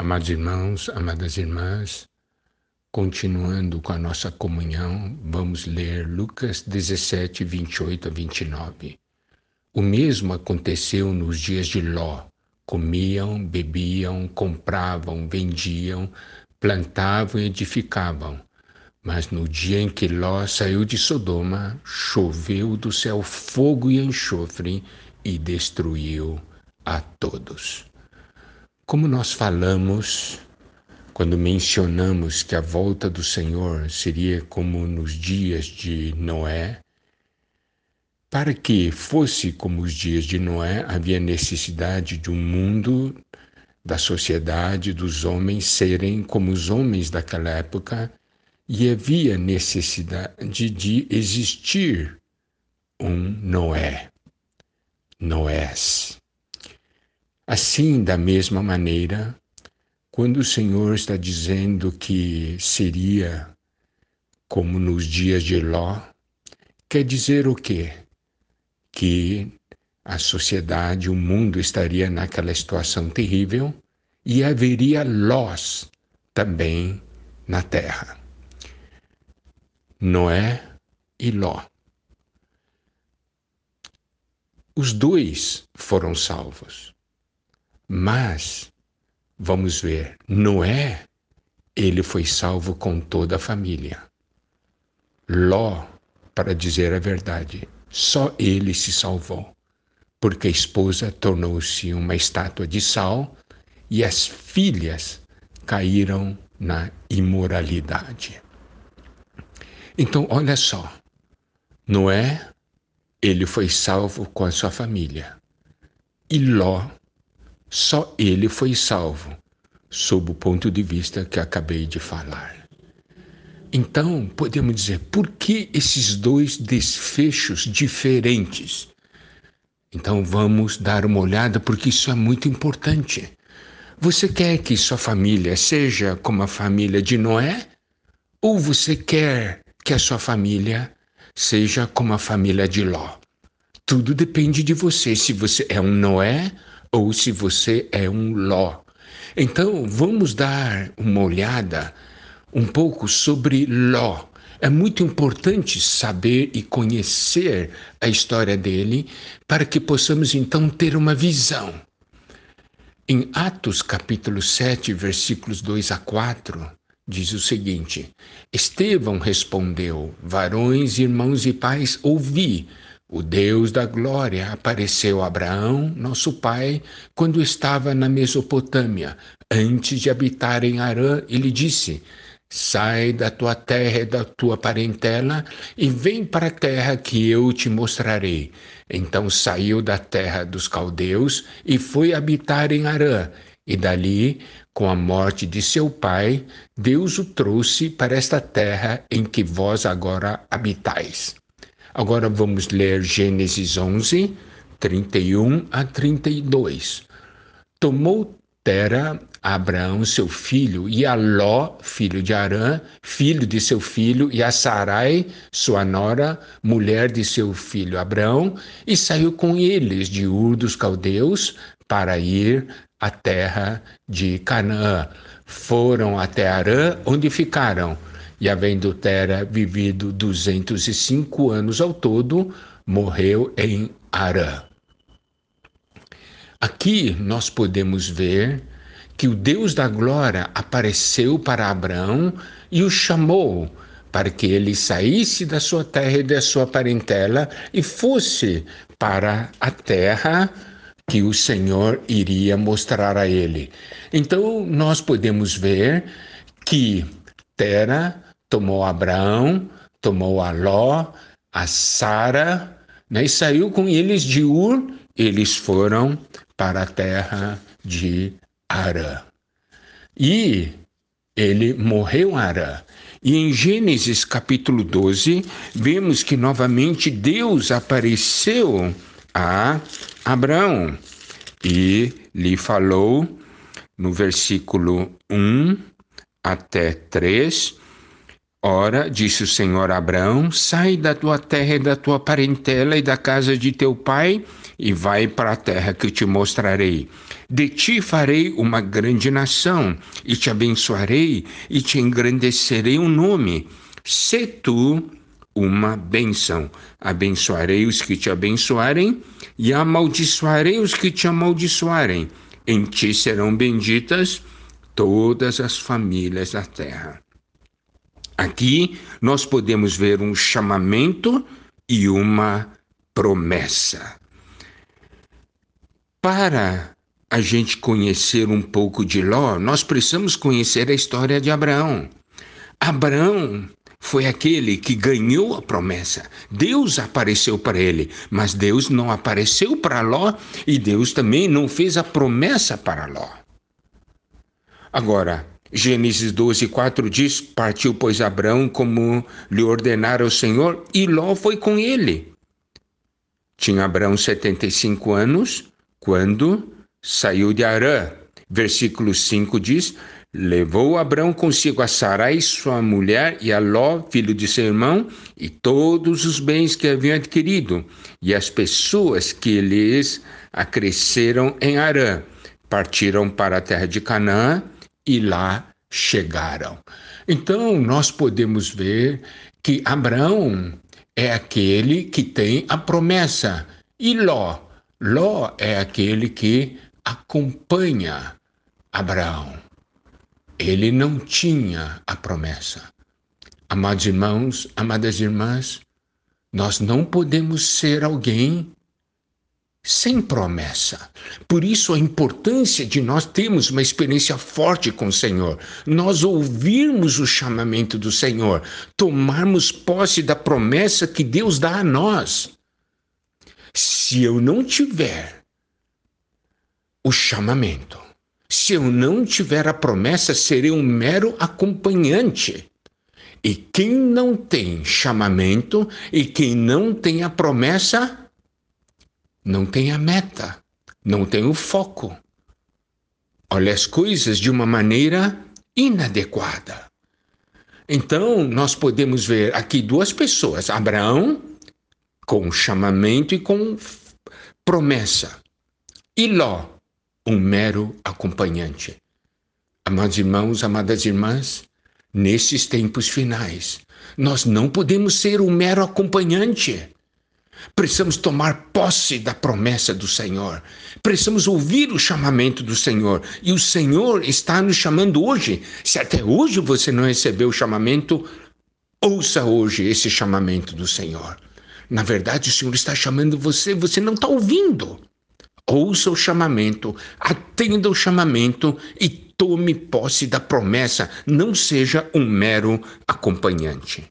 Amados irmãos, amadas irmãs, continuando com a nossa comunhão, vamos ler Lucas 17, 28 a 29. O mesmo aconteceu nos dias de Ló. Comiam, bebiam, compravam, vendiam, plantavam e edificavam. Mas no dia em que Ló saiu de Sodoma, choveu do céu fogo e enxofre e destruiu a todos. Como nós falamos quando mencionamos que a volta do Senhor seria como nos dias de Noé, para que fosse como os dias de Noé, havia necessidade de um mundo, da sociedade, dos homens serem como os homens daquela época, e havia necessidade de existir um Noé, Noés. Assim, da mesma maneira, quando o Senhor está dizendo que seria como nos dias de Ló, quer dizer o quê? Que a sociedade, o mundo estaria naquela situação terrível e haveria Lós também na terra. Noé e Ló. Os dois foram salvos. Mas, vamos ver, Noé, ele foi salvo com toda a família. Ló, para dizer a verdade, só ele se salvou, porque a esposa tornou-se uma estátua de sal e as filhas caíram na imoralidade. Então, olha só, Noé, ele foi salvo com a sua família. E Ló só ele foi salvo, sob o ponto de vista que acabei de falar. Então, podemos dizer, por que esses dois desfechos diferentes? Então, vamos dar uma olhada, porque isso é muito importante. Você quer que sua família seja como a família de Noé? Ou você quer que a sua família seja como a família de Ló? Tudo depende de você, se você é um Noé ou se você é um Ló. Então, vamos dar uma olhada um pouco sobre Ló. É muito importante saber e conhecer a história dele para que possamos então ter uma visão. Em Atos capítulo 7, versículos 2 a 4, diz o seguinte: Estevão respondeu: Varões, irmãos e pais, ouvi. O Deus da glória apareceu a Abraão, nosso pai, quando estava na Mesopotâmia, antes de habitar em Arã, e lhe disse: Sai da tua terra e da tua parentela e vem para a terra que eu te mostrarei. Então saiu da terra dos caldeus e foi habitar em Arã, e dali, com a morte de seu pai, Deus o trouxe para esta terra em que vós agora habitais. Agora vamos ler Gênesis 11, 31 a 32. Tomou Tera Abraão, seu filho, e a Ló, filho de Arã, filho de seu filho, e a Sarai, sua nora, mulher de seu filho Abraão, e saiu com eles de Ur dos Caldeus para ir à terra de Canaã. Foram até Arã, onde ficaram e havendo Tera vivido 205 anos ao todo, morreu em Arã. Aqui nós podemos ver que o Deus da glória apareceu para Abraão e o chamou para que ele saísse da sua terra e da sua parentela e fosse para a terra que o Senhor iria mostrar a ele. Então nós podemos ver que Tera tomou Abraão, tomou a Ló, a Sara, né, e saiu com eles de Ur, eles foram para a terra de Arã. E ele morreu em Arã. E em Gênesis capítulo 12, vemos que novamente Deus apareceu a Abraão e lhe falou no versículo 1 até 3 Ora, disse o Senhor a Abraão: Sai da tua terra e da tua parentela e da casa de teu pai, e vai para a terra que te mostrarei. De ti farei uma grande nação, e te abençoarei, e te engrandecerei o um nome. Se tu uma bênção. Abençoarei os que te abençoarem, e amaldiçoarei os que te amaldiçoarem. Em ti serão benditas todas as famílias da terra. Aqui nós podemos ver um chamamento e uma promessa. Para a gente conhecer um pouco de Ló, nós precisamos conhecer a história de Abraão. Abraão foi aquele que ganhou a promessa. Deus apareceu para ele, mas Deus não apareceu para Ló e Deus também não fez a promessa para Ló. Agora, Gênesis 12, 4 diz: Partiu, pois, Abraão como lhe ordenara o Senhor, e Ló foi com ele. Tinha Abraão 75 anos quando saiu de Arã. Versículo 5 diz: Levou Abraão consigo a Sarai, sua mulher, e a Ló, filho de seu irmão, e todos os bens que haviam adquirido, e as pessoas que lhes acresceram em Arã. Partiram para a terra de Canaã e lá chegaram. Então, nós podemos ver que Abraão é aquele que tem a promessa, e Ló, Ló é aquele que acompanha Abraão ele não tinha a promessa. Amados irmãos, amadas irmãs, nós não podemos ser alguém sem promessa. Por isso a importância de nós termos uma experiência forte com o Senhor, nós ouvirmos o chamamento do Senhor, tomarmos posse da promessa que Deus dá a nós. Se eu não tiver o chamamento, se eu não tiver a promessa, serei um mero acompanhante. E quem não tem chamamento e quem não tem a promessa, não tem a meta, não tem o foco. Olha as coisas de uma maneira inadequada. Então, nós podemos ver aqui duas pessoas: Abraão, com chamamento e com promessa, e Ló, um mero acompanhante. Amados irmãos, amadas irmãs, nesses tempos finais, nós não podemos ser um mero acompanhante. Precisamos tomar posse da promessa do Senhor. Precisamos ouvir o chamamento do Senhor. E o Senhor está nos chamando hoje. Se até hoje você não recebeu o chamamento, ouça hoje esse chamamento do Senhor. Na verdade, o Senhor está chamando você, você não está ouvindo. Ouça o chamamento, atenda o chamamento e tome posse da promessa, não seja um mero acompanhante.